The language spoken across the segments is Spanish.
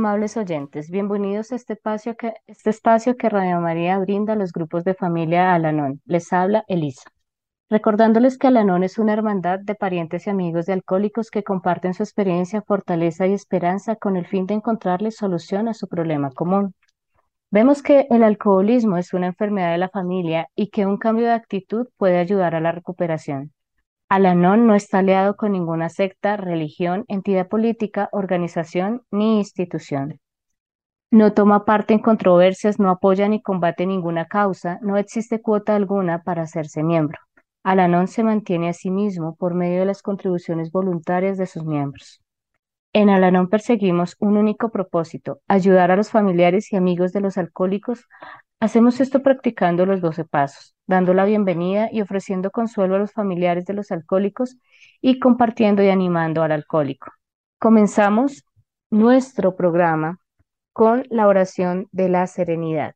Amables oyentes, bienvenidos a este espacio que, este espacio que Radio María brinda a los grupos de familia Alanón. Les habla Elisa. Recordándoles que Alanón es una hermandad de parientes y amigos de alcohólicos que comparten su experiencia, fortaleza y esperanza con el fin de encontrarles solución a su problema común. Vemos que el alcoholismo es una enfermedad de la familia y que un cambio de actitud puede ayudar a la recuperación. Alanón no está aliado con ninguna secta, religión, entidad política, organización ni institución. No toma parte en controversias, no apoya ni combate ninguna causa, no existe cuota alguna para hacerse miembro. Alanón se mantiene a sí mismo por medio de las contribuciones voluntarias de sus miembros. En Alanón perseguimos un único propósito, ayudar a los familiares y amigos de los alcohólicos. Hacemos esto practicando los doce pasos, dando la bienvenida y ofreciendo consuelo a los familiares de los alcohólicos y compartiendo y animando al alcohólico. Comenzamos nuestro programa con la oración de la serenidad.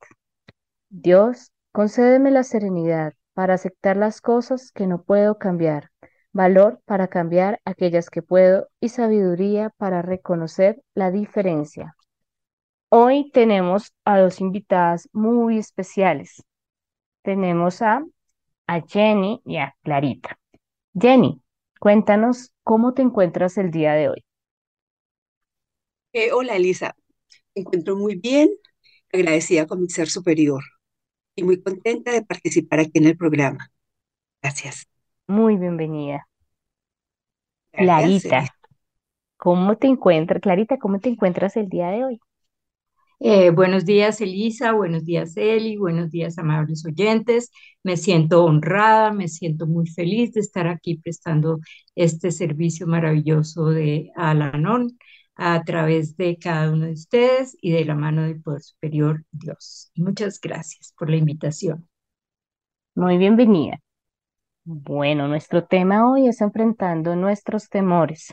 Dios, concédeme la serenidad para aceptar las cosas que no puedo cambiar, valor para cambiar aquellas que puedo y sabiduría para reconocer la diferencia. Hoy tenemos a dos invitadas muy especiales tenemos a, a Jenny y a Clarita. Jenny, cuéntanos cómo te encuentras el día de hoy. Eh, hola Elisa, me encuentro muy bien, agradecida con mi ser superior y muy contenta de participar aquí en el programa. Gracias. Muy bienvenida. Clarita, ¿cómo te encuentras? Clarita, ¿cómo te encuentras el día de hoy? Eh, buenos días, Elisa, buenos días, Eli, buenos días, amables oyentes. Me siento honrada, me siento muy feliz de estar aquí prestando este servicio maravilloso de Alanón a través de cada uno de ustedes y de la mano del Poder Superior Dios. Muchas gracias por la invitación. Muy bienvenida. Bueno, nuestro tema hoy es enfrentando nuestros temores.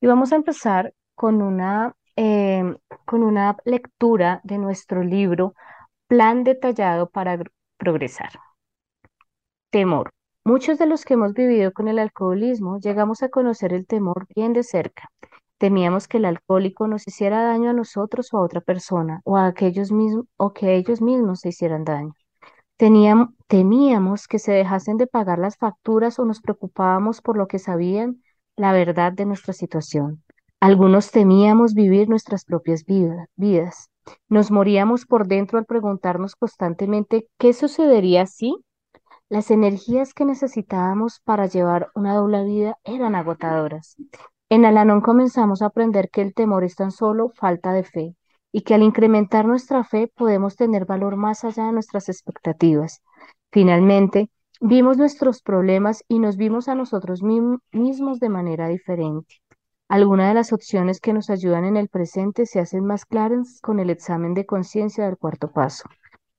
Y vamos a empezar con una Em, con una lectura de nuestro libro Plan detallado para progresar. Temor. Muchos de los que hemos vivido con el alcoholismo llegamos a conocer el temor bien de cerca. Temíamos que el alcohólico nos hiciera daño a nosotros o a otra persona, o a aquellos mismos, o que ellos mismos se hicieran daño. Teníamos, temíamos que se dejasen de pagar las facturas o nos preocupábamos por lo que sabían la verdad de nuestra situación. Algunos temíamos vivir nuestras propias vidas. Nos moríamos por dentro al preguntarnos constantemente qué sucedería si las energías que necesitábamos para llevar una doble vida eran agotadoras. En Alanón comenzamos a aprender que el temor es tan solo falta de fe y que al incrementar nuestra fe podemos tener valor más allá de nuestras expectativas. Finalmente, vimos nuestros problemas y nos vimos a nosotros mismos de manera diferente. Algunas de las opciones que nos ayudan en el presente se hacen más claras con el examen de conciencia del cuarto paso.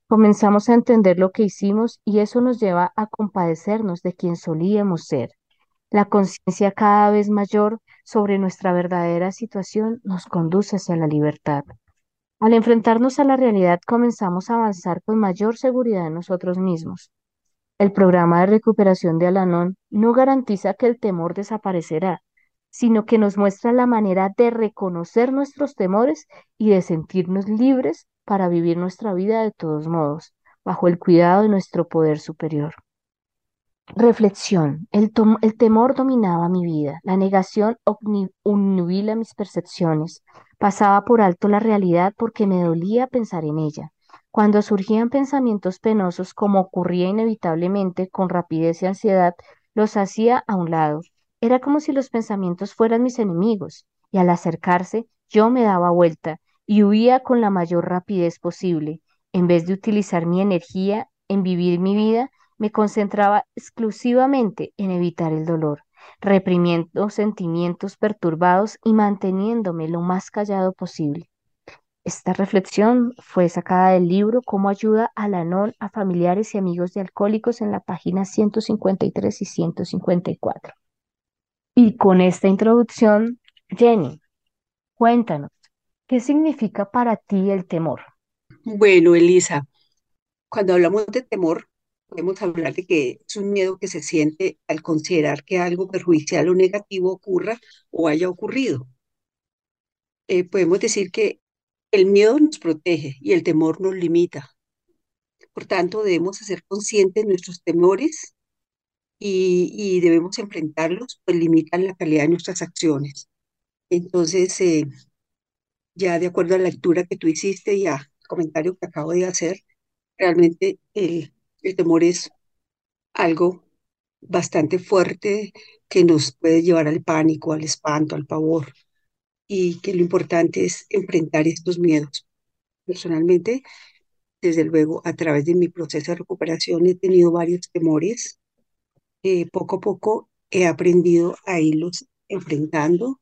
Comenzamos a entender lo que hicimos y eso nos lleva a compadecernos de quien solíamos ser. La conciencia cada vez mayor sobre nuestra verdadera situación nos conduce hacia la libertad. Al enfrentarnos a la realidad comenzamos a avanzar con mayor seguridad en nosotros mismos. El programa de recuperación de Alanón no garantiza que el temor desaparecerá, sino que nos muestra la manera de reconocer nuestros temores y de sentirnos libres para vivir nuestra vida de todos modos, bajo el cuidado de nuestro poder superior. Reflexión. El, temor dominaba mi vida. La negación obnubila mis percepciones. Pasaba por alto la realidad porque me dolía pensar en ella. Cuando surgían pensamientos penosos, como ocurría inevitablemente con rapidez y ansiedad, los hacía a un lado era como si los pensamientos fueran mis enemigos, y al acercarse yo me daba vuelta y huía con la mayor rapidez posible. En vez de utilizar mi energía en vivir mi vida, me concentraba exclusivamente en evitar el dolor, reprimiendo sentimientos perturbados y manteniéndome lo más callado posible. Esta reflexión fue sacada del libro Cómo ayuda a la non a familiares y amigos de alcohólicos en la página 153 y 154. Y con esta introducción, Jenny, cuéntanos, ¿qué significa para ti el temor? Bueno, Elisa, cuando hablamos de temor, podemos hablar de que es un miedo que se siente al considerar que algo perjudicial o negativo ocurra o haya ocurrido. eh, podemos decir que el miedo nos protege y el temor nos limita. Por tanto, debemos ser conscientes de nuestros temores y, y debemos enfrentarlos, pues limitan la calidad de nuestras acciones. Entonces, eh, ya de acuerdo a la lectura que tú hiciste y al comentario que acabo de hacer, realmente el, el temor es algo bastante fuerte que nos puede llevar al pánico, al espanto, al pavor, y que lo importante es enfrentar estos miedos. Personalmente, desde luego, a través de mi proceso de recuperación he tenido varios temores. Eh, poco a poco he aprendido a irlos enfrentando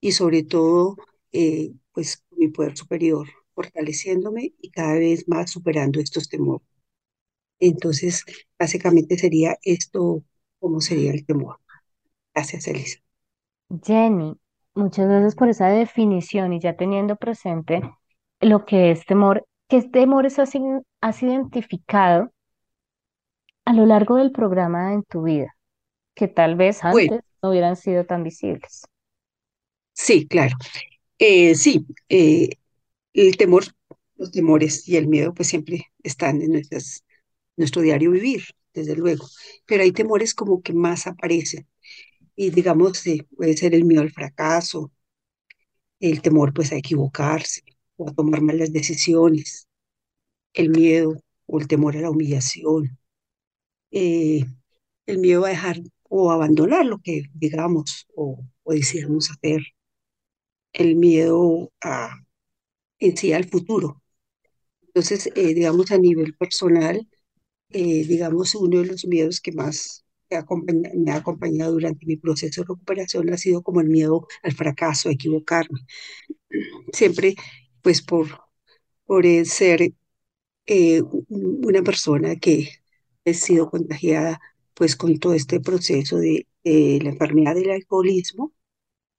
y sobre todo, eh, pues, mi poder superior, fortaleciéndome y cada vez más superando estos temores. Entonces, básicamente sería esto, ¿cómo sería el temor? Gracias, Elisa. Jenny, muchas gracias por esa definición y ya teniendo presente lo que es temor, ¿qué temores has, has identificado a lo largo del programa en tu vida que tal vez Bueno, antes no hubieran sido tan visibles? sí, claro. Eh, sí, eh, el temor, los temores y el miedo, pues siempre están en nuestras, nuestro diario vivir, desde luego. Pero hay temores como que más aparecen. Y digamos, eh, puede ser el miedo al fracaso, el temor pues a equivocarse o a tomar malas decisiones, el miedo o el temor a la humillación, eh, el miedo a dejar o abandonar lo que digamos o, o decidamos hacer, el miedo a, en sí al futuro. Entonces, eh, digamos, a nivel personal, eh, digamos, uno de los miedos que más me ha acompañado durante mi proceso de recuperación ha sido como el miedo al fracaso, a equivocarme. Siempre, pues, por, por ser eh, una persona que ha sido contagiada, pues, con todo este proceso de, de la enfermedad del alcoholismo,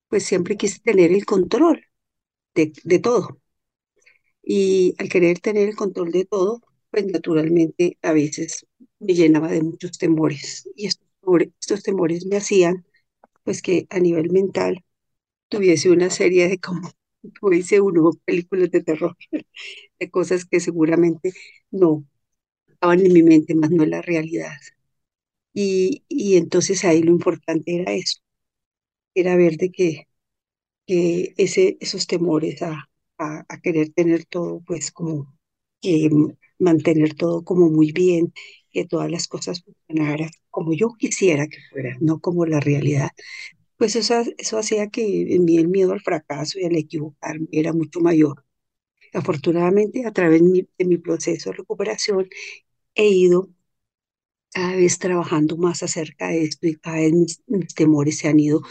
pues siempre quise tener el control de, de todo. Y al querer tener el control de todo, pues naturalmente a veces me llenaba de muchos temores. Y estos, estos temores me hacían, pues que a nivel mental tuviese una serie de, como, como dice uno, películas de terror, de cosas que seguramente no estaban en mi mente, más no en la realidad. Y, y entonces ahí lo importante era eso, era ver de que, que ese, esos temores a, a, a querer tener todo, pues como mm, mantener todo como muy bien, que todas las cosas funcionaran como yo quisiera que fueran, no como la realidad. Pues eso, eso hacía que en mí el miedo al fracaso y al equivocarme era mucho mayor. Afortunadamente, a través de mi proceso de recuperación, he ido cada vez trabajando más acerca de esto y cada vez mis, temores se han ido,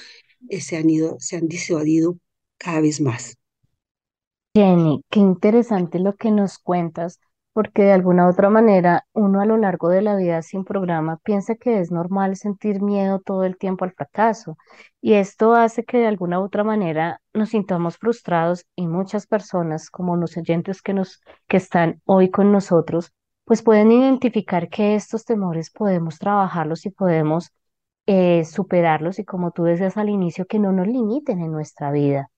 eh, se han ido, se han disuadido cada vez más. Jenny, qué interesante lo que nos cuentas, porque de alguna otra manera uno a lo largo de la vida sin programa piensa que es normal sentir miedo todo el tiempo al fracaso y esto hace que de alguna otra manera nos sintamos frustrados y muchas personas, como los oyentes que nos que están hoy con nosotros, pues pueden identificar que estos temores podemos trabajarlos y podemos eh, superarlos y como tú decías al inicio, que no nos limiten en nuestra vida.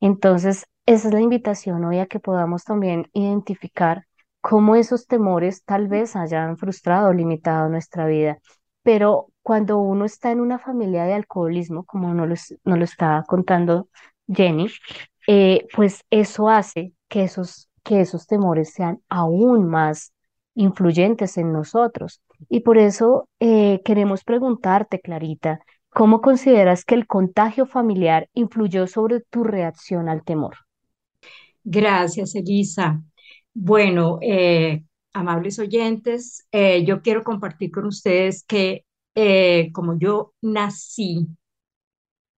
Entonces, esa es la invitación hoy a que podamos también identificar cómo esos temores tal vez hayan frustrado o limitado nuestra vida. Pero cuando uno está en una familia de alcoholismo, como nos lo, lo estaba contando Jenny, eh, pues eso hace que esos, que esos temores sean aún más influyentes en nosotros. Y por eso eh, queremos preguntarte, Clarita, ¿Cómo consideras que el contagio familiar influyó sobre tu reacción al temor? Gracias, Elisa. Bueno, eh, amables oyentes, eh, yo quiero compartir con ustedes que como yo nací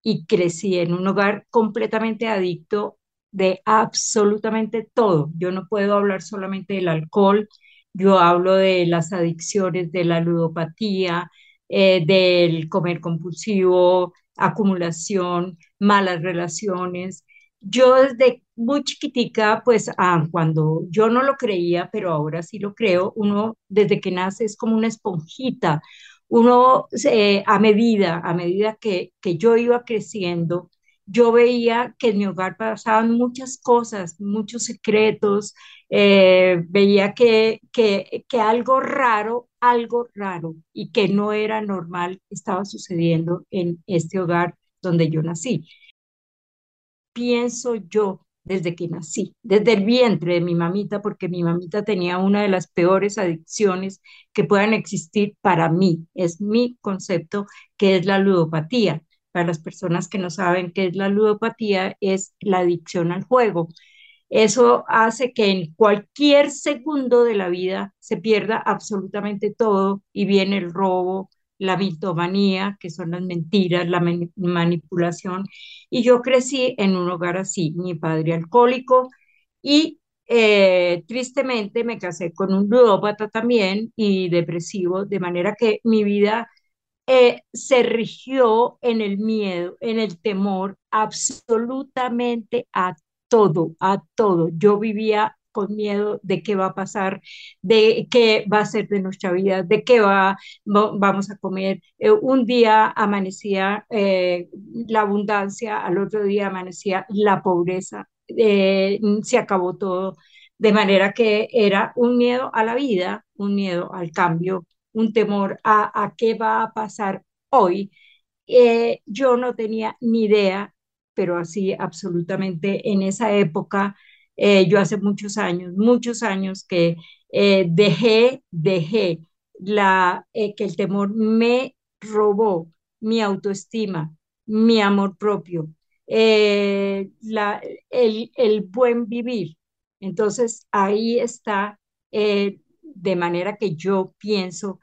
y crecí en un hogar completamente adicto de absolutamente todo. Yo no puedo hablar solamente del alcohol, yo hablo de las adicciones, de la ludopatía, eh, del comer compulsivo, acumulación, malas relaciones. Yo desde muy chiquitica, pues ah, cuando yo no lo creía, pero ahora sí lo creo, uno desde que nace es como una esponjita uno eh, a medida, a medida que, que yo iba creciendo yo veía que en mi hogar pasaban muchas cosas, muchos secretos, eh, veía que, que, que algo raro, algo raro y que no era normal estaba sucediendo en este hogar donde yo nací. Pienso yo desde que nací, desde el vientre de mi mamita, porque mi mamita tenía una de las peores adicciones que puedan existir para mí. Es mi concepto que es la ludopatía. Para las personas que no saben qué es la ludopatía, es la adicción al juego. Eso hace que en cualquier segundo de la vida se pierda absolutamente todo y viene el robo, la mitomanía, que son las mentiras, la manipulación. Y yo crecí en un hogar así, mi padre alcohólico y eh, tristemente me casé con un ludópata también y depresivo, de manera que mi vida eh, se rigió en el miedo, en el temor, absolutamente a todo, a todo. Yo vivía con miedo de qué va a pasar, de qué va a ser de nuestra vida, de qué va, vamos a comer. Eh, un día amanecía eh, la abundancia, al otro día amanecía la pobreza, se acabó todo, de manera que era un miedo a la vida, un miedo al cambio, un temor a, a qué va a pasar hoy. yo no tenía ni idea, pero así absolutamente en esa época eh, yo hace muchos años, muchos años que eh, dejé, dejé la, eh, que el temor me robó mi autoestima, mi amor propio, la, el, el, buen vivir. Entonces ahí está, de manera que yo pienso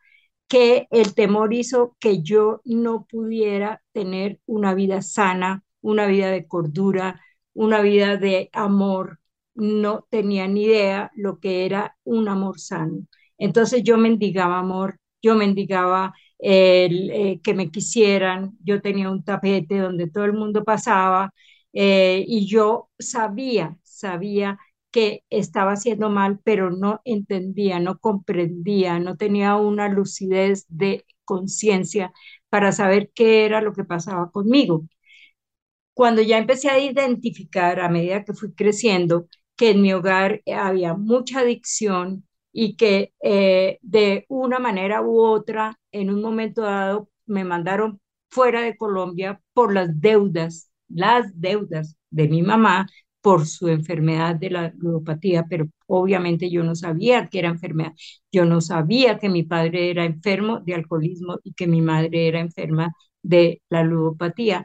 que el temor hizo que yo no pudiera tener una vida sana, una vida de cordura, una vida de amor, no tenía ni idea lo que era un amor sano. Entonces yo mendigaba amor, yo mendigaba el, eh, que me quisieran, yo tenía un tapete donde todo el mundo pasaba eh, y yo sabía, sabía que estaba haciendo mal, pero no entendía, no comprendía, no tenía una lucidez de conciencia para saber qué era lo que pasaba conmigo. Cuando ya empecé a identificar a medida que fui creciendo que en mi hogar había mucha adicción y que eh, de una manera u otra, en un momento dado, me mandaron fuera de Colombia por las deudas, las deudas de mi mamá por su enfermedad de la ludopatía, pero obviamente yo no sabía que era enfermedad, yo no sabía que mi padre era enfermo de alcoholismo y que mi madre era enferma de la ludopatía.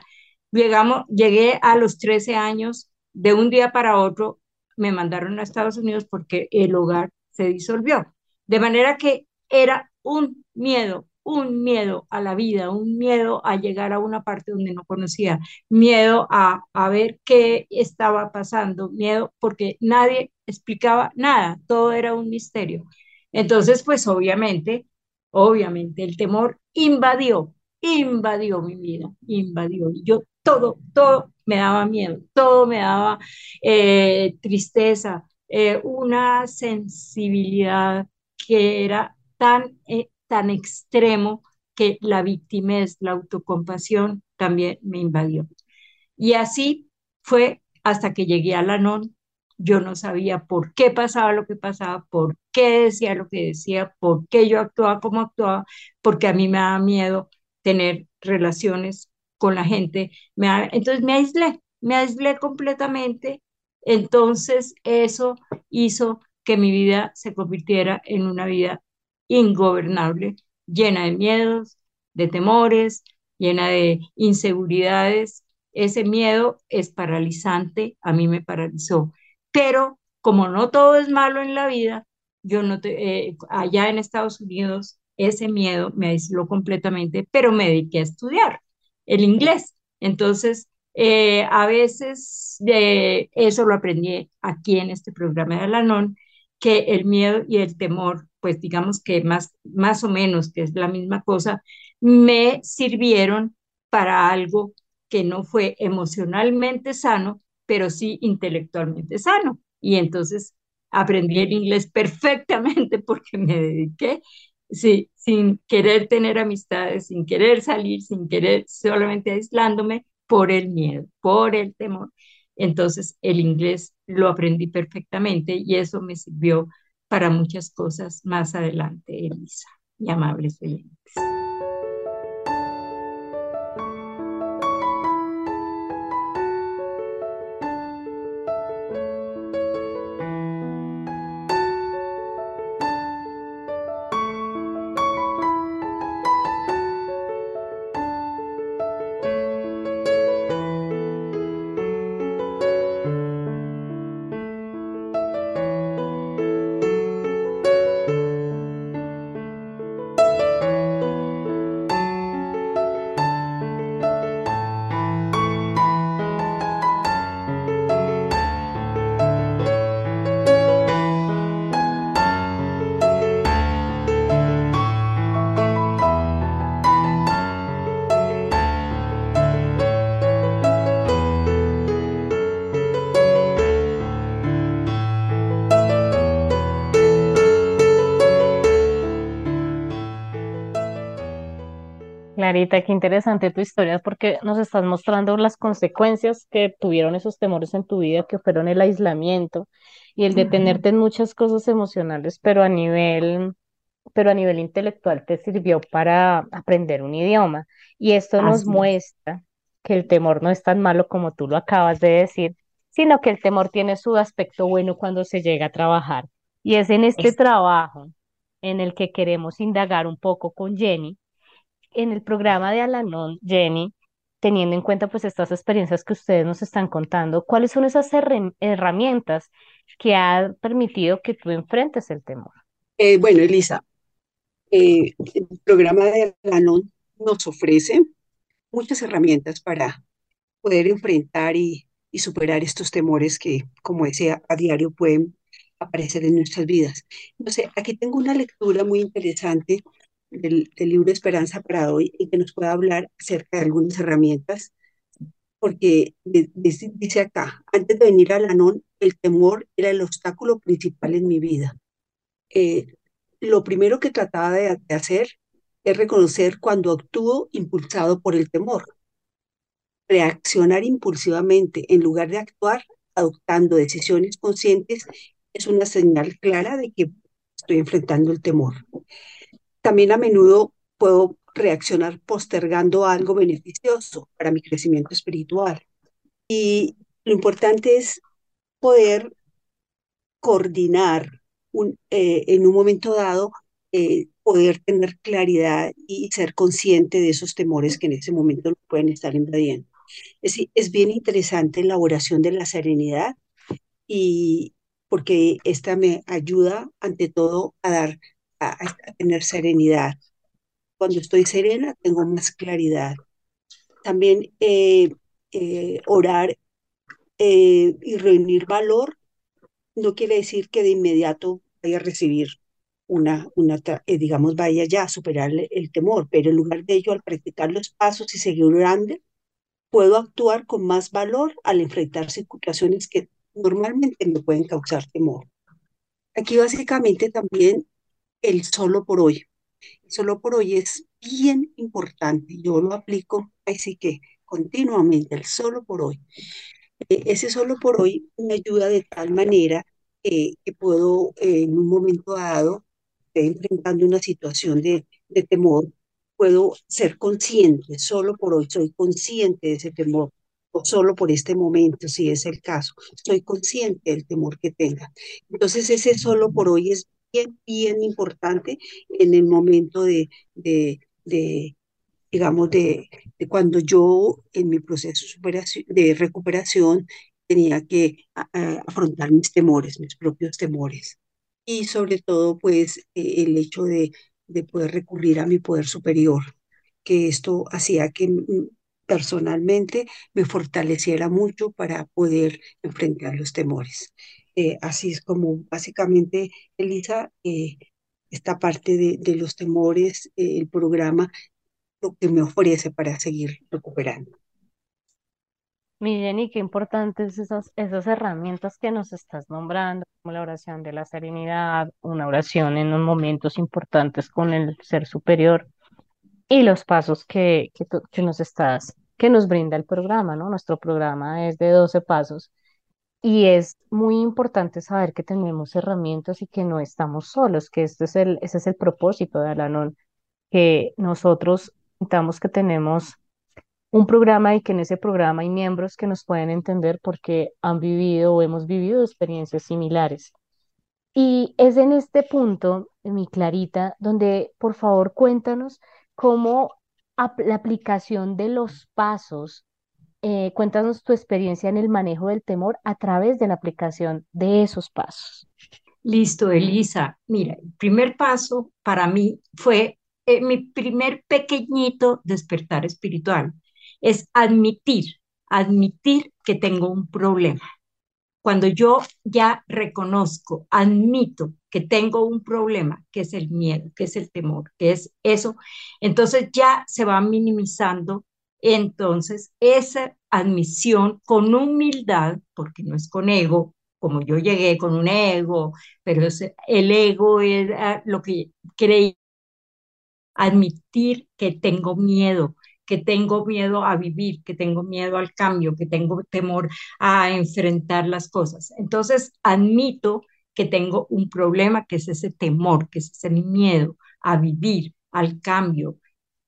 Llegamos, llegué a los 13 años, de un día para otro me mandaron a Estados Unidos porque el hogar se disolvió. De manera que era un miedo, un miedo a la vida, un miedo a llegar a una parte donde no conocía, miedo a, a ver qué estaba pasando, miedo porque nadie explicaba nada, todo era un misterio. Entonces, pues obviamente, obviamente el temor invadió, invadió mi vida, invadió. Yo todo, todo me daba miedo, todo me daba eh, tristeza, eh, una sensibilidad que era tan, eh, tan extremo que la victimez, la autocompasión también me invadió. Y así fue hasta que llegué a la NON. Yo no sabía por qué pasaba lo que pasaba, por qué decía lo que decía, por qué yo actuaba como actuaba, porque a mí me daba miedo tener relaciones con la gente. Me, entonces me aislé, me aislé completamente. Entonces eso hizo que mi vida se convirtiera en una vida ingobernable, llena de miedos, de temores, llena de inseguridades. Ese miedo es paralizante, a mí me paralizó. Pero como no todo es malo en la vida, yo no te, eh, allá en Estados Unidos ese miedo me aisló completamente, pero me dediqué a estudiar el inglés. Entonces, eh, a veces de eso lo aprendí aquí en este programa de Alanon, que el miedo y el temor, pues digamos que más, más o menos, que es la misma cosa, me sirvieron para algo que no fue emocionalmente sano, pero sí intelectualmente sano. Y entonces aprendí el inglés perfectamente porque me dediqué sí, sin querer tener amistades, sin querer salir, sin querer, solamente aislándome, por el miedo, por el temor. Entonces el inglés lo aprendí perfectamente y eso me sirvió para muchas cosas más adelante, Elisa y amables oyentes. Qué interesante tu historia porque nos estás mostrando las consecuencias que tuvieron esos temores en tu vida, que fueron el aislamiento y el detenerte en muchas cosas emocionales, pero a nivel, pero a nivel intelectual te sirvió para aprender un idioma. Y esto nos Así es. muestra que el temor no es tan malo como tú lo acabas de decir, sino que el temor tiene su aspecto bueno cuando se llega a trabajar. Y es en este Es- trabajo en el que queremos indagar un poco con Jenny en el programa de Alanon, Jenny, teniendo en cuenta pues estas experiencias que ustedes nos están contando, ¿cuáles son esas herramientas que han permitido que tú enfrentes el temor? Eh, bueno, Elisa, eh, el programa de Alanon nos ofrece muchas herramientas para poder enfrentar y, y superar estos temores que, como decía, a diario pueden aparecer en nuestras vidas. No sé, aquí tengo una lectura muy interesante del, libro Esperanza para hoy y que nos pueda hablar acerca de algunas herramientas, porque dice acá, antes de venir al Anón, el temor era el obstáculo principal en mi vida. Eh, lo primero que trataba de, de hacer es reconocer cuando actúo impulsado por el temor reaccionar impulsivamente en lugar de actuar adoptando decisiones conscientes es una señal clara de que estoy enfrentando el temor. También a menudo puedo reaccionar postergando algo beneficioso para mi crecimiento espiritual. Y lo importante es poder coordinar un, eh, en un momento dado, eh, poder tener claridad y ser consciente de esos temores que en ese momento pueden estar invadiendo. Es, es bien interesante la oración de la serenidad y porque esta me ayuda ante todo a dar, a, a tener serenidad. Cuando estoy serena tengo más claridad. También eh, eh, orar eh, y reunir valor no quiere decir que de inmediato vaya a recibir una, una eh, digamos, vaya ya a superar el, temor, pero en lugar de ello, al practicar los pasos y seguir orando, puedo actuar con más valor al enfrentar situaciones que normalmente me pueden causar temor. Aquí básicamente también el solo por hoy. Solo por hoy es bien importante. Yo lo aplico así que continuamente, el solo por hoy. Eh, ese solo por hoy me ayuda de tal manera que puedo eh, en un momento dado, enfrentando una situación de, de temor, puedo ser consciente, solo por hoy soy consciente de ese temor, o solo por este momento, si es el caso, soy consciente del temor que tenga. Entonces ese solo por hoy es bien, importante en el momento de, de, digamos, de, cuando yo en mi proceso de recuperación tenía que afrontar mis temores, mis propios temores. Y sobre todo, pues, eh, el hecho de, de poder recurrir a mi poder superior, que esto hacía que personalmente me fortaleciera mucho para poder enfrentar los temores. Eh, así es como básicamente, Elisa, eh, esta parte de, los temores, eh, el programa, lo que me ofrece para seguir recuperando. Mi Jenny, qué importantes esas, esas herramientas que nos estás nombrando, como la oración de la serenidad, una oración en los momentos importantes con el ser superior y los pasos que, que, que nos estás que nos brinda el programa, ¿no? Nuestro programa es de 12 pasos y es muy importante saber que tenemos herramientas y que no estamos solos, que este es el, ese es el propósito de Alanon, que nosotros sintamos que tenemos un programa y que en ese programa hay miembros que nos pueden entender porque han vivido o hemos vivido experiencias similares. Y es en este punto, mi Clarita, donde por favor cuéntanos cómo la aplicación de los pasos, eh, cuéntanos tu experiencia en el manejo del temor a través de la aplicación de esos pasos. Listo, Elisa. Mira, el primer paso para mí fue eh, mi primer pequeñito despertar espiritual. Es admitir, admitir que tengo un problema cuando yo ya reconozco, admito que tengo un problema, que es el miedo, que es el temor, que es eso, entonces ya se va minimizando entonces esa admisión con humildad, porque no es con ego, como yo llegué con un ego, pero el ego era lo que creí, admitir que tengo miedo, que tengo miedo a vivir, que tengo miedo al cambio, que tengo temor a enfrentar las cosas. Entonces, admito que tengo un problema, que es ese temor, que es ese miedo a vivir, al cambio.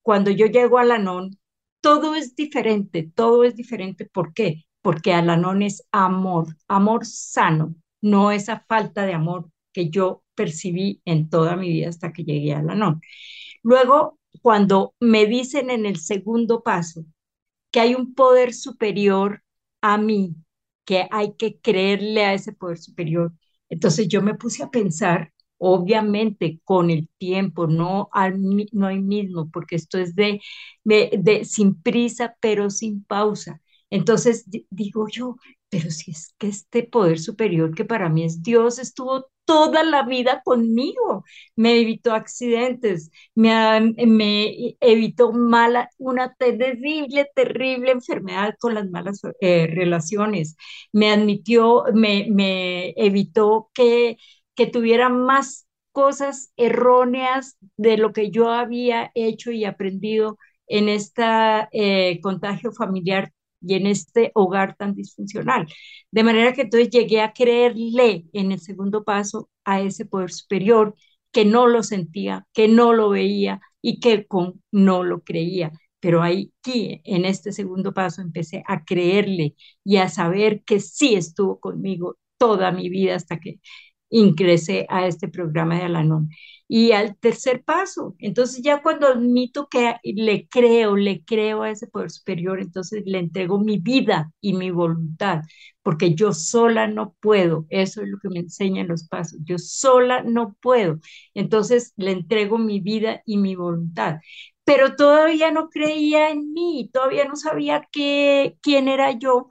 Cuando yo llego al Anón, todo es diferente, todo es diferente. ¿Por qué? Porque al Anón es amor, amor sano, no esa falta de amor que yo percibí en toda mi vida hasta que llegué al Anón. Luego cuando me dicen en el segundo paso que hay un poder superior a mí, que hay que creerle a ese poder superior. Entonces yo me puse a pensar, obviamente con el tiempo, no no hay mismo, porque esto es de, de sin prisa, pero sin pausa. Entonces digo yo, pero si es que este poder superior que para mí es Dios estuvo toda la vida conmigo, me evitó accidentes, me, me evitó mala, una terrible, terrible enfermedad con las malas eh, relaciones, me admitió, me, me evitó que, que tuviera más cosas erróneas de lo que yo había hecho y aprendido en este contagio familiar y en este hogar tan disfuncional. De manera que entonces llegué a creerle en el segundo paso a ese poder superior que no lo sentía, que no lo veía y que con, no lo creía. Pero aquí, en este segundo paso, empecé a creerle y a saber que sí estuvo conmigo toda mi vida hasta que ingresé a este programa de Alanón. Y al tercer paso, entonces ya cuando admito que le creo, le creo a ese poder superior, entonces le entrego mi vida y mi voluntad, porque yo sola no puedo, eso es lo que me enseñan los pasos, yo sola no puedo, entonces le entrego mi vida y mi voluntad. Pero todavía no creía en mí, todavía no sabía qué, quién era yo.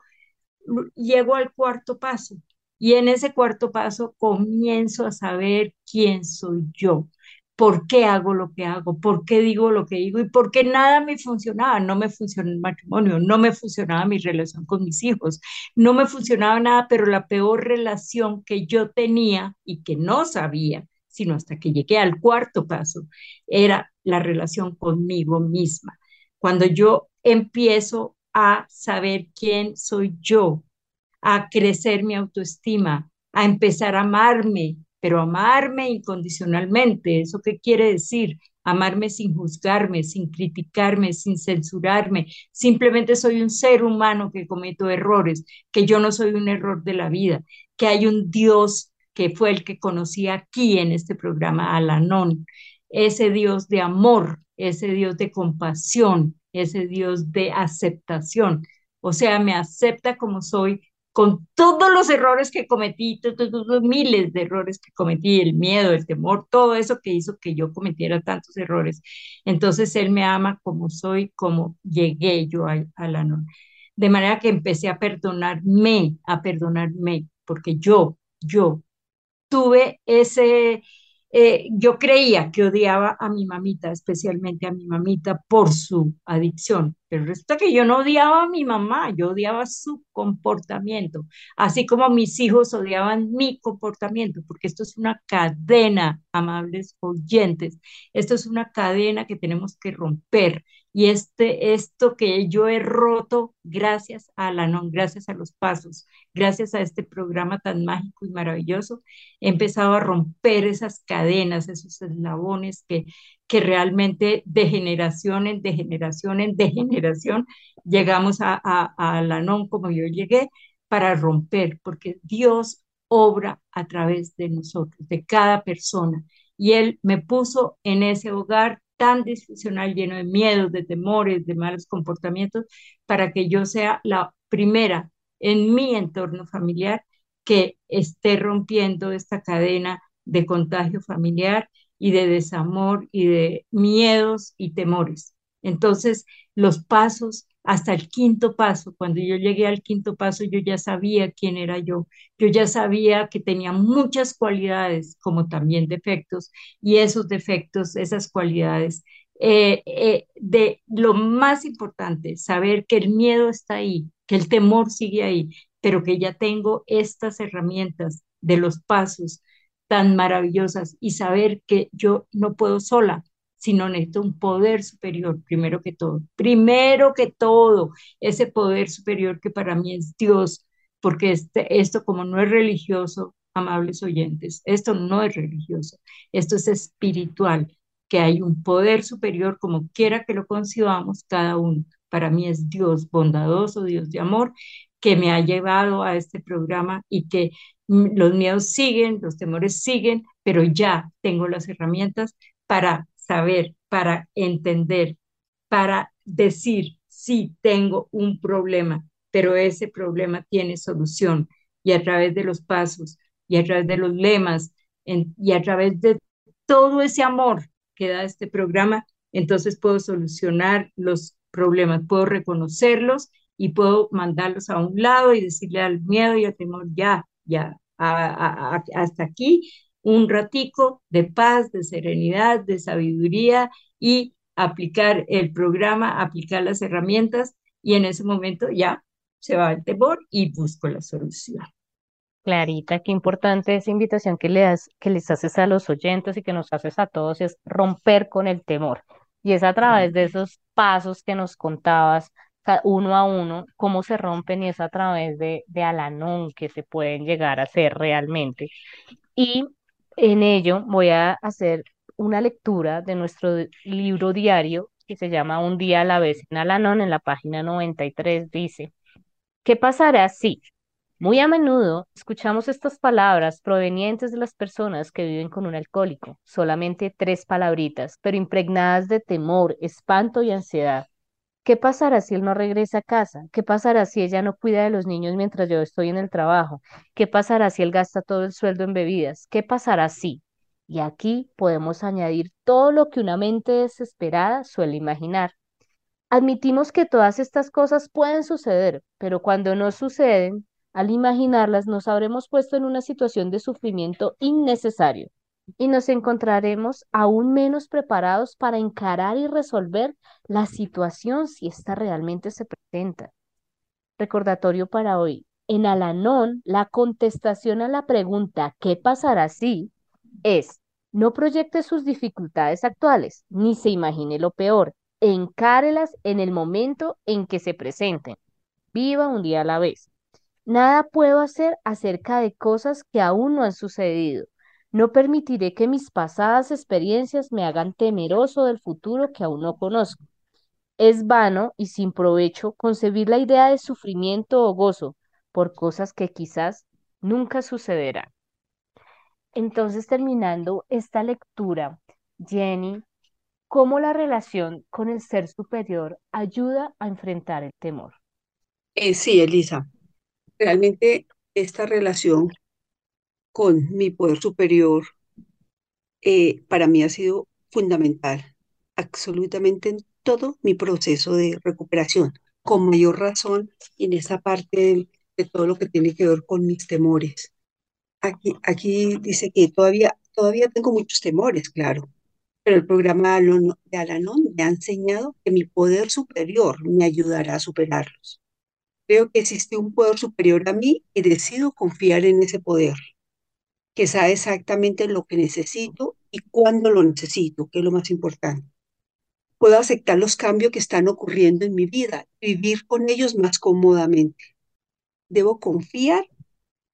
Llego al cuarto paso, y en ese cuarto paso comienzo a saber quién soy yo, por qué hago lo que hago, por qué digo lo que digo y por qué nada me funcionaba. No me funcionó el matrimonio, no me funcionaba mi relación con mis hijos, no me funcionaba nada, pero la peor relación que yo tenía y que no sabía, sino hasta que llegué al cuarto paso, era la relación conmigo misma. Cuando yo empiezo a saber quién soy yo, a crecer mi autoestima, a empezar a amarme, pero amarme incondicionalmente. ¿Eso qué quiere decir? Amarme sin juzgarme, sin criticarme, sin censurarme. Simplemente soy un ser humano que cometo errores, que yo no soy un error de la vida, que hay un Dios que fue el que conocí aquí en este programa, Alanón, ese Dios de amor, ese Dios de compasión, ese Dios de aceptación. O sea, me acepta como soy, con todos los errores que cometí, todos, miles de errores que cometí, el miedo, el temor, todo eso que hizo que yo cometiera tantos errores. Entonces Él me ama como soy, como llegué yo a, la De manera que empecé a perdonarme, a perdonarme, porque yo, yo tuve ese, eh, yo creía que odiaba a mi mamita, especialmente a mi mamita por su adicción, pero resulta que yo no odiaba a mi mamá, yo odiaba su comportamiento, así como mis hijos odiaban mi comportamiento, porque esto es una cadena, amables oyentes, esto es una cadena que tenemos que romper Y este, esto que yo he roto gracias a Alanon, gracias a los pasos, gracias a este programa tan mágico y maravilloso, he empezado a romper esas cadenas, esos eslabones que, que realmente de generación en de generación en de generación llegamos a, a, a Alanon como yo llegué para romper, porque Dios obra a través de nosotros, de cada persona. Y Él me puso en ese hogar tan disfuncional, lleno de miedos, de temores, de malos comportamientos, para que yo sea la primera en mi entorno familiar que esté rompiendo esta cadena de contagio familiar y de desamor y de miedos y temores. Entonces, los pasos hasta el quinto paso. Cuando yo llegué al quinto paso, yo ya sabía quién era yo. Yo ya sabía que tenía muchas cualidades, como también defectos, y esos defectos, esas cualidades, eh, eh, de lo más importante, saber que el miedo está ahí, que el temor sigue ahí, pero que ya tengo estas herramientas de los pasos tan maravillosas y saber que yo no puedo sola, sino necesito un poder superior, primero que todo. Primero que todo, ese poder superior que para mí es Dios, porque este, esto como no es religioso, amables oyentes, esto no es religioso, esto es espiritual, que hay un poder superior, como quiera que lo concibamos cada uno. Para mí es Dios bondadoso, Dios de amor, que me ha llevado a este programa y que los miedos siguen, los temores siguen, pero ya tengo las herramientas para saber, para entender, para decir, sí, tengo un problema, pero ese problema tiene solución. Y a través de los pasos, y a través de los lemas, y a través de todo ese amor que da este programa, entonces puedo solucionar los problemas, puedo reconocerlos y puedo mandarlos a un lado y decirle al miedo y al temor, ya, ya, hasta aquí un ratico de paz, de serenidad, de sabiduría y aplicar el programa, aplicar las herramientas y en ese momento ya se va el temor y busco la solución. Clarita, qué importante esa invitación que, le das, que les haces a los oyentes y que nos haces a todos es romper con el temor. Y es a través de esos pasos que nos contabas, uno a uno, cómo se rompen y es a través de, de Alanón que se pueden llegar a hacer realmente. Y en ello voy a hacer una lectura de nuestro libro diario que se llama Un día a la vez en Alanón, en la página 93, dice, ¿qué pasará si? Muy a menudo escuchamos estas palabras provenientes de las personas que viven con un alcohólico, solamente tres palabritas, pero impregnadas de temor, espanto y ansiedad. ¿Qué pasará si él no regresa a casa? ¿Qué pasará si ella no cuida de los niños mientras yo estoy en el trabajo? ¿Qué pasará si él gasta todo el sueldo en bebidas? ¿Qué pasará si? Y aquí podemos añadir todo lo que una mente desesperada suele imaginar. Admitimos que todas estas cosas pueden suceder, pero cuando no suceden, al imaginarlas nos habremos puesto en una situación de sufrimiento innecesario y nos encontraremos aún menos preparados para encarar y resolver la situación si ésta realmente se presenta. Recordatorio para hoy. En Alanón, la contestación a la pregunta ¿qué pasará si? es no proyecte sus dificultades actuales, ni se imagine lo peor. Encárelas en el momento en que se presenten. Viva un día a la vez. Nada puedo hacer acerca de cosas que aún no han sucedido. No permitiré que mis pasadas experiencias me hagan temeroso del futuro que aún no conozco. Es vano y sin provecho concebir la idea de sufrimiento o gozo por cosas que quizás nunca sucederán. Entonces, terminando esta lectura, Jenny, ¿cómo la relación con el ser superior ayuda a enfrentar el temor? Eh, sí, Elisa, realmente esta relación con mi poder superior, eh, para mí ha sido fundamental, absolutamente en todo mi proceso de recuperación, con mayor razón en esa parte de, todo lo que tiene que ver con mis temores. Aquí, aquí dice que todavía, todavía tengo muchos temores, claro, pero el programa de Alanon me ha enseñado que mi poder superior me ayudará a superarlos. Creo que existe un poder superior a mí y decido confiar en ese poder que sabe exactamente lo que necesito y cuándo lo necesito, que es lo más importante. puedo aceptar los cambios que están ocurriendo en mi vida, vivir con ellos más cómodamente. Debo confiar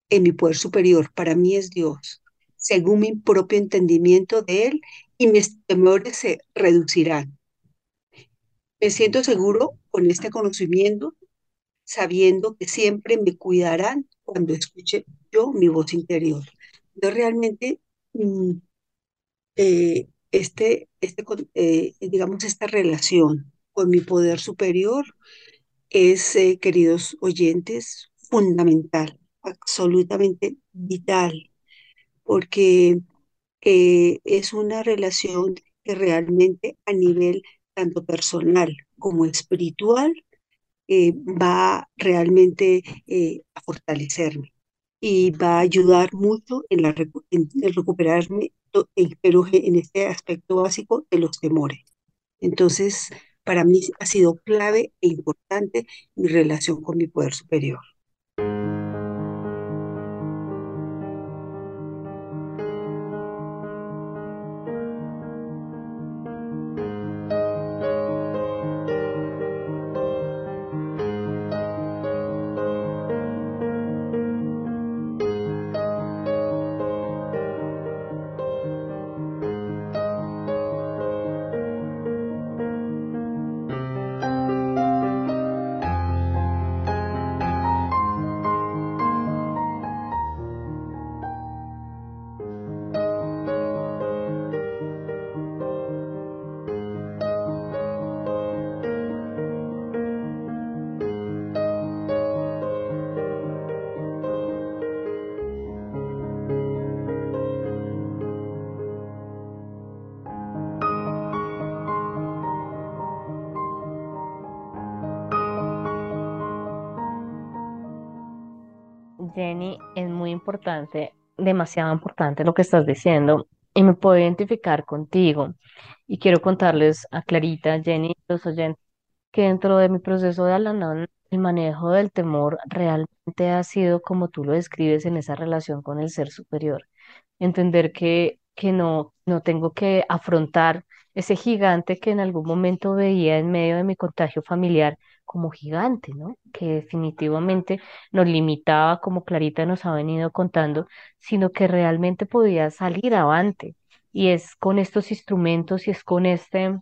en mi poder superior, para mí es Dios, según mi propio entendimiento de Él, y mis temores se reducirán. Me siento seguro con este conocimiento, sabiendo que siempre me cuidarán cuando escuche yo mi voz interior. Yo realmente, mm, eh, este, este, eh, digamos, esta relación con mi poder superior es, eh, queridos oyentes, fundamental, absolutamente vital, porque es una relación que realmente a nivel tanto personal como espiritual va realmente a fortalecerme y va a ayudar mucho en, la, recuperarme, pero en este aspecto básico de los temores. Entonces, para mí ha sido clave e importante mi relación con mi poder superior. Demasiado importante lo que estás diciendo y me puedo identificar contigo. Y quiero contarles a Clarita, Jenny, los oyentes, que dentro de mi proceso de Alanón, el manejo del temor realmente ha sido como tú lo describes en esa relación con el ser superior. Entender que, que no, no tengo que afrontar ese gigante que en algún momento veía en medio de mi contagio familiar como gigante, ¿no? Que definitivamente nos limitaba, como Clarita nos ha venido contando, sino que realmente podía salir avante. Y es con estos instrumentos y es con este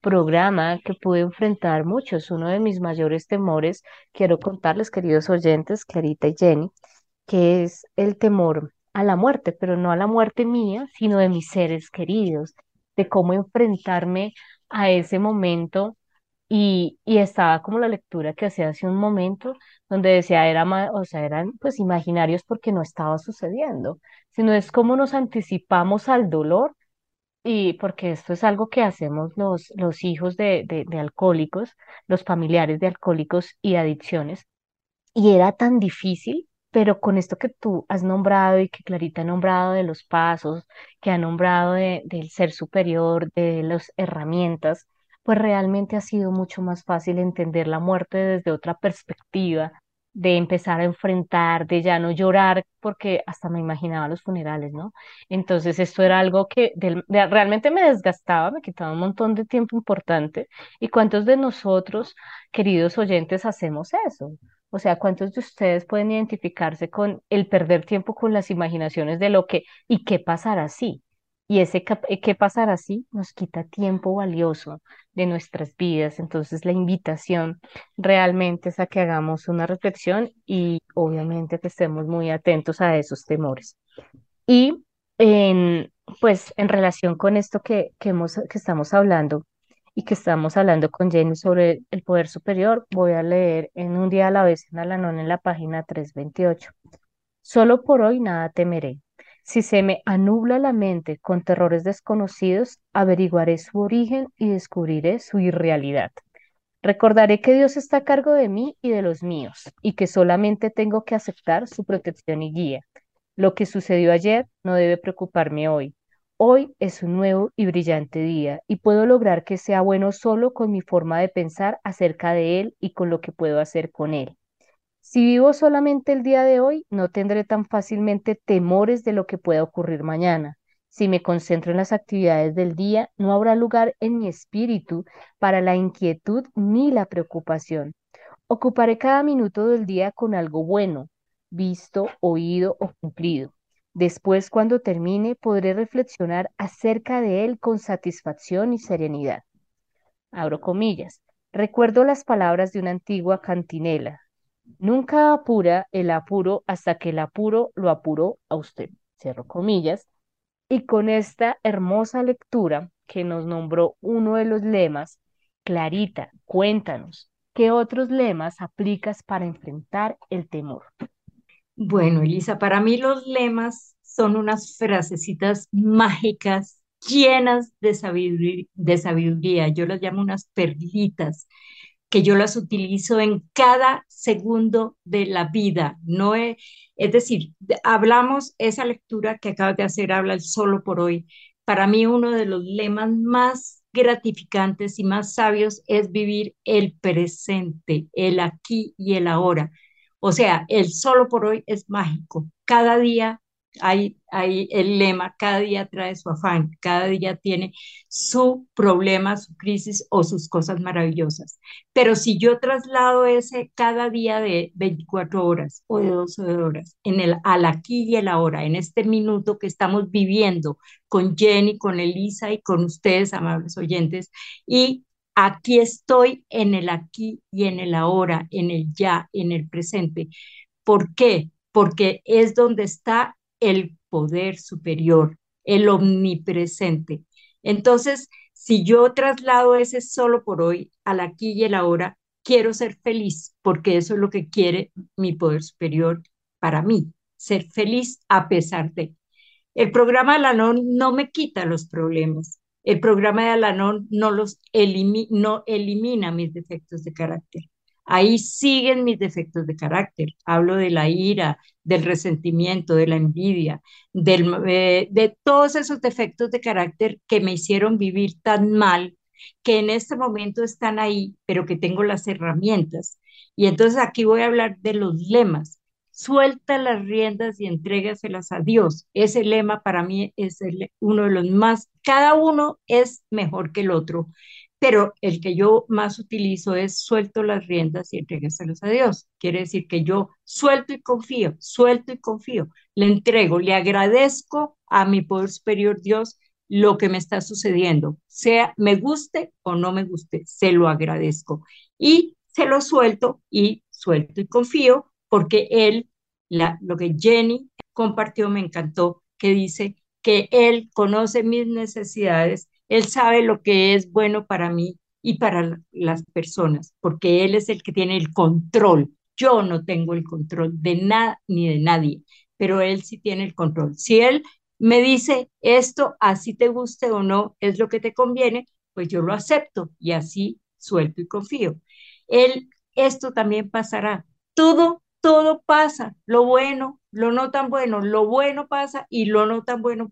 programa que pude enfrentar muchos. Uno de mis mayores temores, quiero contarles, queridos oyentes, Clarita y Jenny, que es el temor a la muerte, pero no a la muerte mía, sino de mis seres queridos, de cómo enfrentarme a ese momento y, y estaba como la lectura que hacía hace un momento, donde decía, era, o sea, eran pues imaginarios porque no estaba sucediendo, sino es como nos anticipamos al dolor y porque esto es algo que hacemos los, los hijos de, de, de alcohólicos, los familiares de alcohólicos y adicciones. Y era tan difícil, pero con esto que tú has nombrado y que Clarita ha nombrado de los pasos, que ha nombrado de, del ser superior, de las herramientas, pues realmente ha sido mucho más fácil entender la muerte desde otra perspectiva, de empezar a enfrentar, de ya no llorar, porque hasta me imaginaba los funerales, ¿no? Entonces esto era algo que realmente me desgastaba, me quitaba un montón de tiempo importante. ¿Y cuántos de nosotros, queridos oyentes, hacemos eso? O sea, ¿cuántos de ustedes pueden identificarse con el perder tiempo con las imaginaciones de lo que y qué pasará así? Y ese eh, qué pasará así nos quita tiempo valioso de nuestras vidas. Entonces la invitación realmente es a que hagamos una reflexión y obviamente que estemos muy atentos a esos temores. Y en, pues en relación con esto que, que, hemos, que estamos hablando y que estamos hablando con Jenny sobre el poder superior, voy a leer en un día a la vez en Alanón en la página 328. Solo por hoy nada temeré si se me anubla la mente con terrores desconocidos, averiguaré su origen y descubriré su irrealidad. Recordaré que Dios está a cargo de mí y de los míos, y que solamente tengo que aceptar su protección y guía. Lo que sucedió ayer no debe preocuparme hoy. Hoy es un nuevo y brillante día, y puedo lograr que sea bueno solo con mi forma de pensar acerca de él y con lo que puedo hacer con él. Si vivo solamente el día de hoy, no tendré tan fácilmente temores de lo que pueda ocurrir mañana. Si me concentro en las actividades del día, no habrá lugar en mi espíritu para la inquietud ni la preocupación. Ocuparé cada minuto del día con algo bueno, visto, oído o cumplido. Después, cuando termine, podré reflexionar acerca de él con satisfacción y serenidad. Abro comillas. Recuerdo las palabras de una antigua cantinela. Nunca apura el apuro hasta que el apuro lo apuró a usted. Cierro comillas. Y con esta hermosa lectura que nos nombró uno de los lemas, Clarita, cuéntanos, ¿qué otros lemas aplicas para enfrentar el temor? Bueno, Elisa, para mí los lemas son unas frasecitas mágicas llenas de sabiduría. Yo las llamo unas perlitas que yo las utilizo en cada segundo de la vida. No es, es decir, hablamos esa lectura que acabas de hacer, habla el solo por hoy. Para mí uno de los lemas más gratificantes y más sabios es vivir el presente, el aquí y el ahora. O sea, el solo por hoy es mágico. Cada día hay, el lema, cada día trae su afán, cada día tiene su problema, su crisis o sus cosas maravillosas. Pero si yo traslado ese cada día de 24 horas o de 12 horas en el al aquí y el ahora, en este minuto que estamos viviendo con Jenny, con Elisa y con ustedes, amables oyentes, y aquí estoy en el aquí y en el ahora, en el ya, en el presente. ¿Por qué? Porque es donde está el poder superior, el omnipresente. Entonces, si yo traslado ese solo por hoy al aquí y el ahora, quiero ser feliz, porque eso es lo que quiere mi poder superior para mí, ser feliz a pesar de. El programa de Alanon no me quita los problemas. El programa de Alanon no los no elimina mis defectos de carácter. Ahí siguen mis defectos de carácter. Hablo de la ira, del resentimiento, de la envidia, eh, de todos esos defectos de carácter que me hicieron vivir tan mal, que en este momento están ahí, pero que tengo las herramientas. Y entonces aquí voy a hablar de los lemas. Suelta las riendas y entrégaselas a Dios. Ese lema para mí es uno de los más, cada uno es mejor que el otro, pero el que yo más utilizo es suelto las riendas y entrégaselos a Dios. Quiere decir que yo suelto y confío, suelto y confío, le entrego, le agradezco a mi poder superior Dios lo que me está sucediendo, sea me guste o no me guste, se lo agradezco. Y se lo suelto y suelto y confío porque él, la, lo que Jenny compartió me encantó, que dice que él conoce mis necesidades él sabe lo que es bueno para mí y para las personas, porque Él es el que tiene el control. Yo no tengo el control de nada ni de nadie, pero Él sí tiene el control. Si Él me dice esto, así te guste o no, es lo que te conviene, pues yo lo acepto y así suelto y confío. Él, esto también pasará. Todo, todo pasa, lo bueno, lo no tan bueno, lo bueno pasa y lo no tan bueno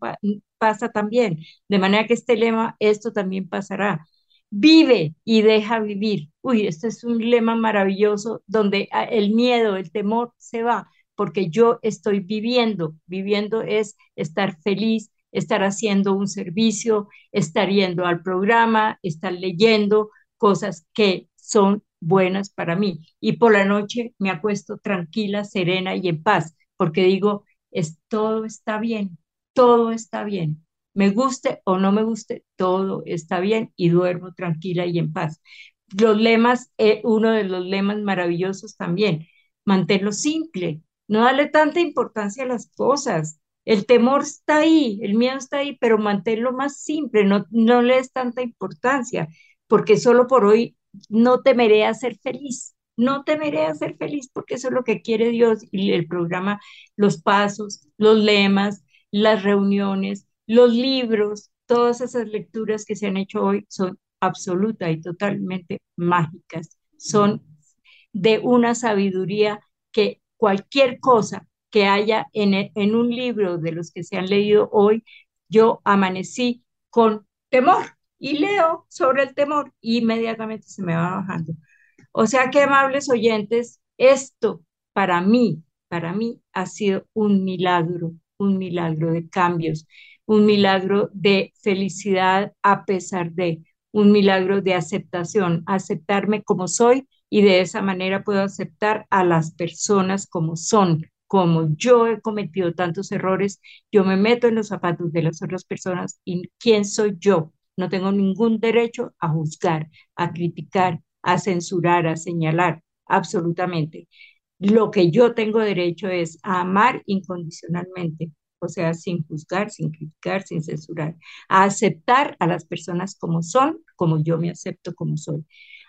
pasa también. De manera que este lema, esto también pasará. Vive y deja vivir. Uy, este es un lema maravilloso donde ah, el miedo, el temor se va, porque yo estoy viviendo. Viviendo es estar feliz, estar haciendo un servicio, estar yendo al programa, estar leyendo cosas que son buenas para mí. Y por la noche me acuesto tranquila, serena y en paz, porque digo, es, todo está bien, todo está bien. Me guste o no me guste, todo está bien y duermo tranquila y en paz. Los lemas, eh, uno de los lemas maravillosos también, manténlo simple, no darle tanta importancia a las cosas. El temor está ahí, el miedo está ahí, pero manténlo más simple, no, no le des tanta importancia, porque solo por hoy no temeré a ser feliz, no temeré a ser feliz, porque eso es lo que quiere Dios y el programa, los pasos, los lemas, las reuniones, los libros, todas esas lecturas que se han hecho hoy son absoluta y totalmente mágicas. Son de una sabiduría que cualquier cosa que haya en, en un libro de los que se han leído hoy, yo amanecí con temor y leo sobre el temor y inmediatamente se me va bajando. O sea que, amables oyentes, esto para mí, para mí ha sido un milagro, un milagro de cambios, un milagro de felicidad a pesar de, un milagro de aceptación, aceptarme como soy y de esa manera puedo aceptar a las personas como son. Como yo he cometido tantos errores, yo me meto en los zapatos de las otras personas y quién soy yo. No tengo ningún derecho a juzgar, a criticar, a censurar, a señalar, absolutamente. Lo que yo tengo derecho es a amar incondicionalmente, o sea, sin juzgar, sin criticar, sin censurar, a aceptar a las personas como son, como yo me acepto como soy,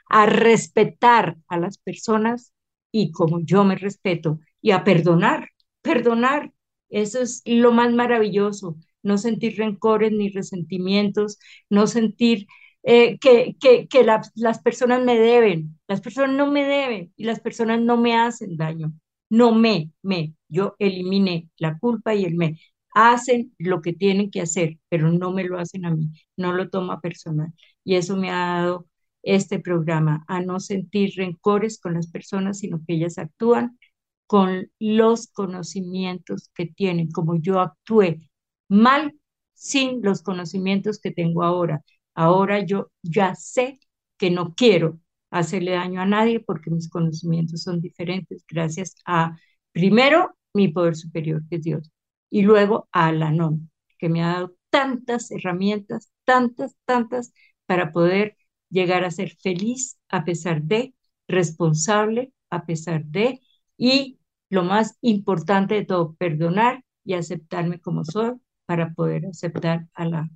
a respetar a las personas y como yo me respeto, y a perdonar, perdonar. Eso es lo más maravilloso, no sentir rencores ni resentimientos, no sentir eh, que, que, que las personas me deben, las personas no me deben y las personas no me hacen daño, no me, me, yo eliminé la culpa y el me. Hacen lo que tienen que hacer, pero no me lo hacen a mí, no lo toma personal. Y eso me ha dado este programa, a no sentir rencores con las personas, sino que ellas actúan con los conocimientos que tienen, como yo actué mal sin los conocimientos que tengo ahora. Ahora yo ya sé que no quiero hacerle daño a nadie porque mis conocimientos son diferentes gracias a, primero, mi poder superior, que es Dios, y luego a la NOM, que me ha dado tantas herramientas, tantas, tantas, para poder llegar a ser feliz a pesar de, responsable a pesar de, y lo más importante de todo, perdonar y aceptarme como soy para poder aceptar a, la,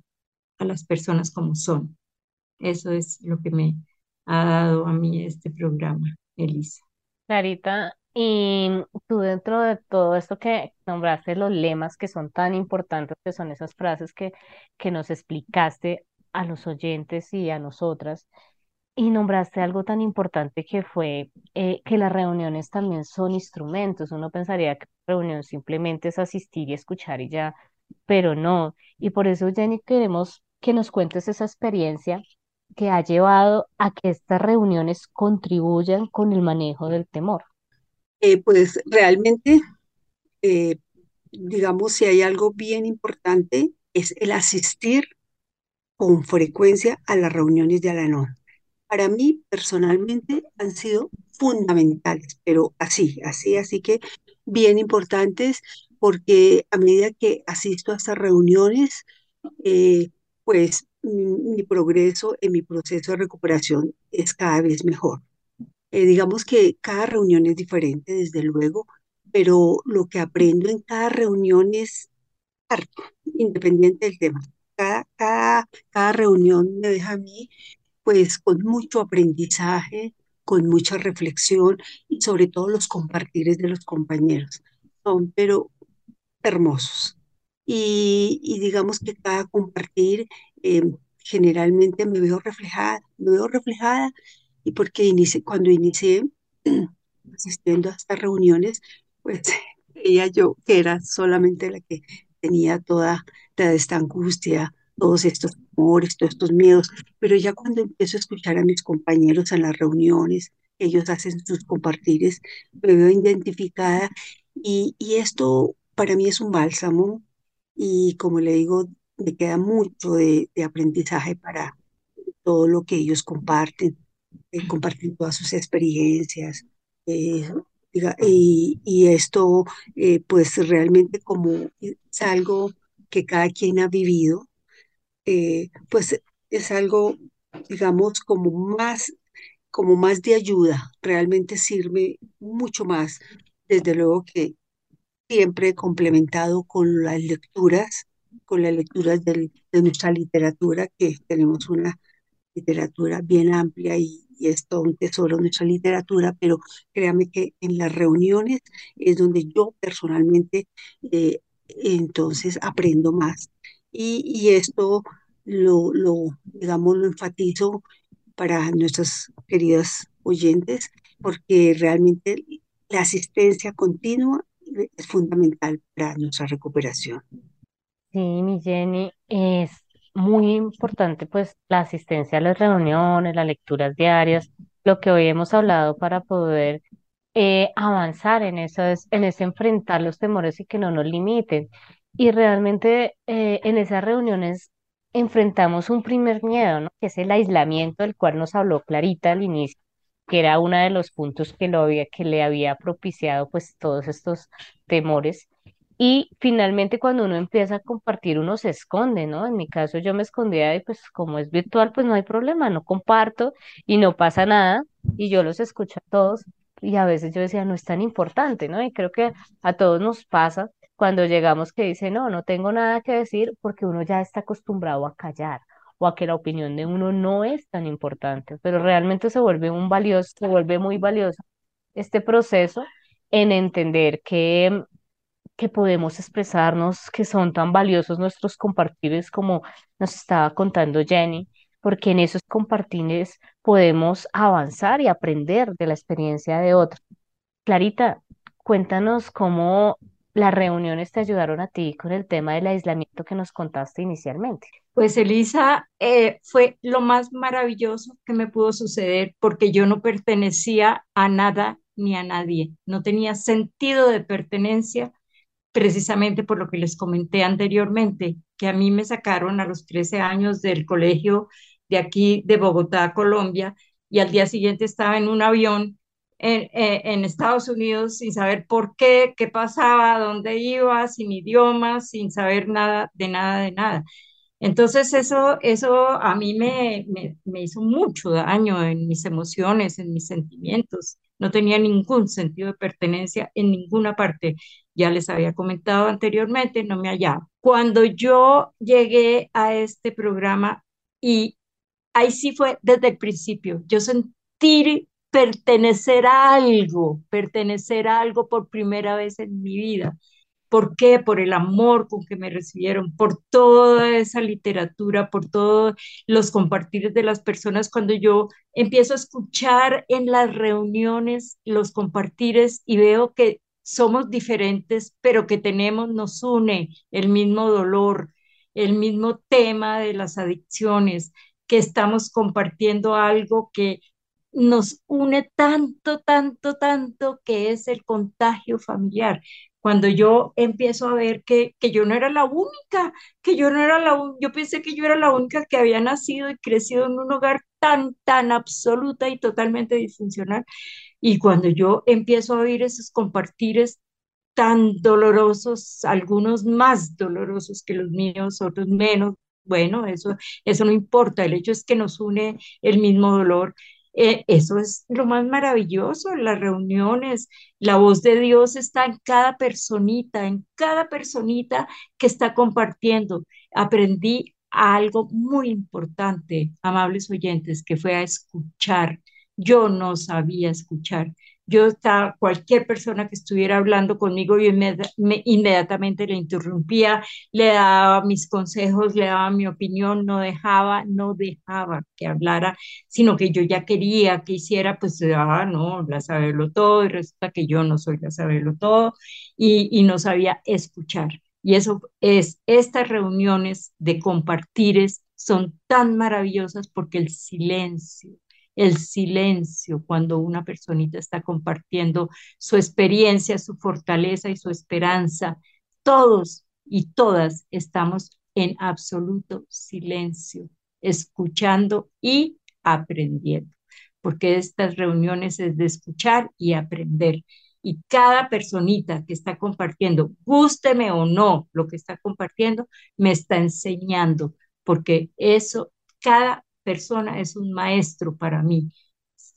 a las personas como son. Eso es lo que me ha dado a mí este programa, Elisa. Clarita, y tú dentro de todo esto que nombraste los lemas que son tan importantes, que son esas frases que, que nos explicaste a los oyentes y a nosotras, y nombraste algo tan importante que fue eh, que las reuniones también son instrumentos. Uno pensaría que reunión simplemente es asistir y escuchar y ya, pero no. Y por eso, Jenny, queremos que nos cuentes esa experiencia que ha llevado a que estas reuniones contribuyan con el manejo del temor. Eh, pues realmente, eh, digamos, si hay algo bien importante, es el asistir con frecuencia a las reuniones de Alanón. Para mí, personalmente, han sido fundamentales, pero así, así, así que bien importantes, porque a medida que asisto a estas reuniones, eh, pues mi, progreso en mi proceso de recuperación es cada vez mejor. Eh, digamos que cada reunión es diferente, desde luego, pero lo que aprendo en cada reunión es harto, independiente del tema. Cada, cada, cada reunión me deja a mí pues con mucho aprendizaje, con mucha reflexión y sobre todo los compartires de los compañeros. Son pero hermosos. Y, y digamos que cada compartir Em, generalmente me veo reflejada, me veo reflejada y porque inicie, cuando inicié asistiendo a estas reuniones, pues ella yo que era solamente la que tenía toda, toda esta angustia, todos estos temores, todos estos miedos, pero ya cuando empiezo a escuchar a mis compañeros en las reuniones, ellos hacen sus compartires, me veo identificada y, y esto para mí es un bálsamo y como le digo, me queda mucho de, aprendizaje para todo lo que ellos comparten, eh, comparten todas sus experiencias. Eh, y, y, esto, eh, pues realmente como es algo que cada quien ha vivido, pues es algo, digamos, como más, como más de ayuda, realmente sirve mucho más, desde luego que siempre complementado con las lecturas con las lecturas de nuestra literatura, que tenemos una literatura bien amplia y, es todo un tesoro nuestra literatura, pero créame que en las reuniones es donde yo personalmente eh, entonces aprendo más. Y, esto lo, lo, digamos, lo enfatizo para nuestras queridas oyentes, porque realmente la asistencia continua es fundamental para nuestra recuperación. Sí, mi Jenny, es muy importante pues la asistencia a las reuniones, las lecturas diarias, lo que hoy hemos hablado para poder eh, avanzar en eso, en ese enfrentar los temores y que no nos limiten. y realmente eh, en esas reuniones enfrentamos un primer miedo, ¿no? Que es el aislamiento del cual nos habló Clarita al inicio, que era uno de los puntos que, lo había, que le había propiciado pues todos estos temores. Y finalmente cuando uno empieza a compartir, uno se esconde, ¿no? En mi caso yo me escondía y pues como es virtual, pues no hay problema, no comparto y no pasa nada y yo los escucho a todos y a veces yo decía, no es tan importante, ¿no? Y creo que a todos nos pasa cuando llegamos que dice, no, no tengo nada que decir porque uno ya está acostumbrado a callar o a que la opinión de uno no es tan importante, pero realmente se vuelve un valioso, se vuelve muy valioso este proceso en entender que que podemos expresarnos, que son tan valiosos nuestros compartires como nos estaba contando Jenny, porque en esos compartires podemos avanzar y aprender de la experiencia de otros. Clarita, cuéntanos cómo las reuniones te ayudaron a ti con el tema del aislamiento que nos contaste inicialmente. Pues Elisa, eh, fue lo más maravilloso que me pudo suceder porque yo no pertenecía a nada ni a nadie, no tenía sentido de pertenencia precisamente por lo que les comenté anteriormente, que a mí me sacaron a los 13 años del colegio de aquí de Bogotá, Colombia, y al día siguiente estaba en un avión en, eh, en, Estados Unidos sin saber por qué, qué pasaba, dónde iba, sin idiomas, sin saber nada de nada de nada. Entonces eso, eso a mí me, me, me hizo mucho daño en mis emociones, en mis sentimientos. No tenía ningún sentido de pertenencia en ninguna parte ya les había comentado anteriormente, no me hallaba. Cuando yo llegué a este programa y ahí sí fue desde el principio, yo sentí pertenecer a algo, pertenecer a algo por primera vez en mi vida. ¿Por qué? Por el amor con que me recibieron, por toda esa literatura, por todos los compartires de las personas. Cuando yo empiezo a escuchar en las reuniones los compartires y veo que somos diferentes, pero que tenemos, nos une el mismo dolor, el mismo tema de las adicciones, que estamos compartiendo algo que nos une tanto, tanto, tanto, que es el contagio familiar. Cuando yo empiezo a ver que, que yo no era la única, que yo no era la única, yo pensé que yo era la única que había nacido y crecido en un hogar tan, tan absoluta y totalmente disfuncional, y cuando yo empiezo a oír esos compartires tan dolorosos, algunos más dolorosos que los míos, otros menos, bueno, eso, eso no importa, el hecho es que nos une el mismo dolor. Eh, eso es lo más maravilloso, las reuniones, la voz de Dios está en cada personita, en cada personita que está compartiendo. Aprendí algo muy importante, amables oyentes, que fue a escuchar, yo no sabía escuchar. Yo estaba, cualquier persona que estuviera hablando conmigo, yo inmediatamente le interrumpía, le daba mis consejos, le daba mi opinión, no dejaba, no dejaba que hablara, sino que yo ya quería que hiciera, pues, ah, no, la saberlo todo, y resulta que yo no soy la saberlo todo, y, y no sabía escuchar. Y eso es, estas reuniones de compartires son tan maravillosas porque el silencio, el silencio cuando una personita está compartiendo su experiencia, su fortaleza y su esperanza. Todos y todas estamos en absoluto silencio, escuchando y aprendiendo, porque estas reuniones es de escuchar y aprender. Y cada personita que está compartiendo, gústeme o no lo que está compartiendo, me está enseñando, porque eso, cada persona es un maestro para mí.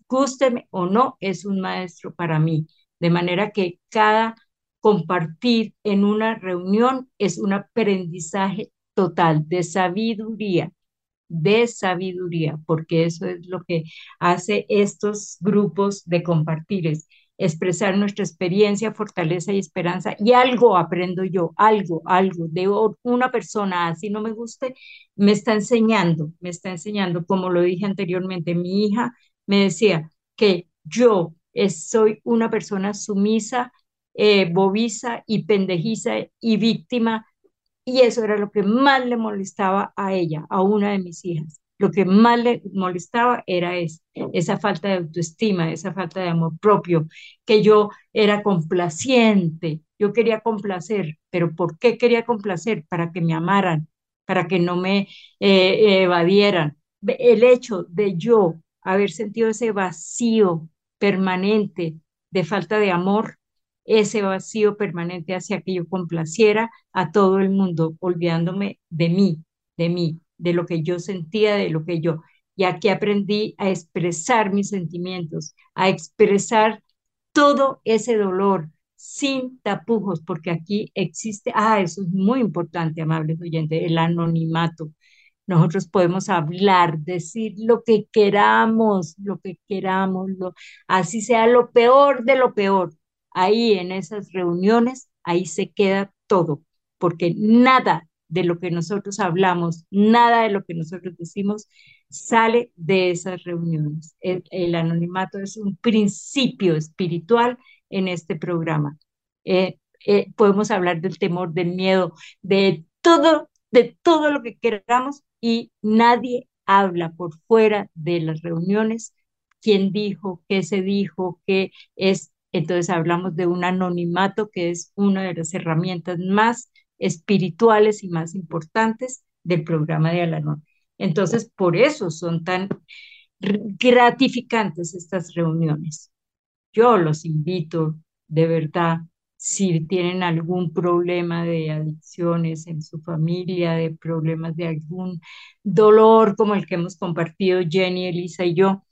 Gústeme o no, es un maestro para mí. De manera que cada compartir en una reunión es un aprendizaje total de sabiduría, de sabiduría, porque eso es lo que hace estos grupos de compartires expresar nuestra experiencia, fortaleza y esperanza. Y algo aprendo yo, algo, algo de una persona, así no me guste, me está enseñando, me está enseñando, como lo dije anteriormente, mi hija me decía que yo soy una persona sumisa, eh, bobiza y pendejiza y víctima. Y eso era lo que más le molestaba a ella, a una de mis hijas Lo que más le molestaba era esa falta de autoestima, esa falta de amor propio, que yo era complaciente, yo quería complacer, pero ¿por qué quería complacer? Para que me amaran, para que no me eh, evadieran. El hecho de yo haber sentido ese vacío permanente de falta de amor, ese vacío permanente hacia que yo complaciera a todo el mundo, olvidándome de mí, de mí, de lo que yo sentía, de lo que yo. Y aquí aprendí a expresar mis sentimientos, a expresar todo ese dolor sin tapujos, porque aquí existe, ah, eso es muy importante, amables oyentes, el anonimato. Nosotros podemos hablar, decir lo que queramos, lo que queramos, lo, así sea lo peor de lo peor. Ahí en esas reuniones, ahí se queda todo, porque nada de lo que nosotros hablamos, nada de lo que nosotros decimos sale de esas reuniones. El, anonimato es un principio espiritual en este programa. Eh, eh, podemos hablar del temor, del miedo, de todo, de todo lo que queramos y nadie habla por fuera de las reuniones quién dijo, qué se dijo, qué es. Entonces hablamos de un anonimato que es una de las herramientas más espirituales y más importantes del programa de Alanón. Entonces, por eso son tan gratificantes estas reuniones. Yo los invito de verdad, si tienen algún problema de adicciones en su familia, de problemas de algún dolor como el que hemos compartido Jenny, Elisa y yo,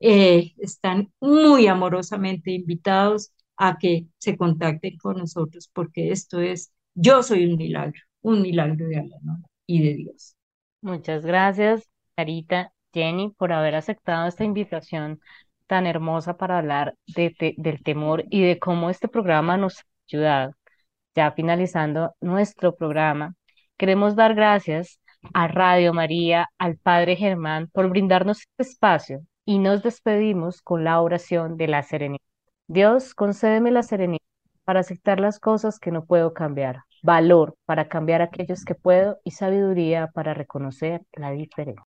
eh, están muy amorosamente invitados a que se contacten con nosotros porque esto es yo soy un milagro, un milagro de Allah y de Dios. Muchas gracias, Carita, Jenny, por haber aceptado esta invitación tan hermosa para hablar de, del temor y de cómo este programa nos ha ayudado. Ya finalizando nuestro programa, queremos dar gracias a Radio María, al Padre Germán, por brindarnos este espacio y nos despedimos con la oración de la serenidad. Dios, concédeme la serenidad para aceptar las cosas que no puedo cambiar valor para cambiar aquellos que puedo y sabiduría para reconocer la diferencia.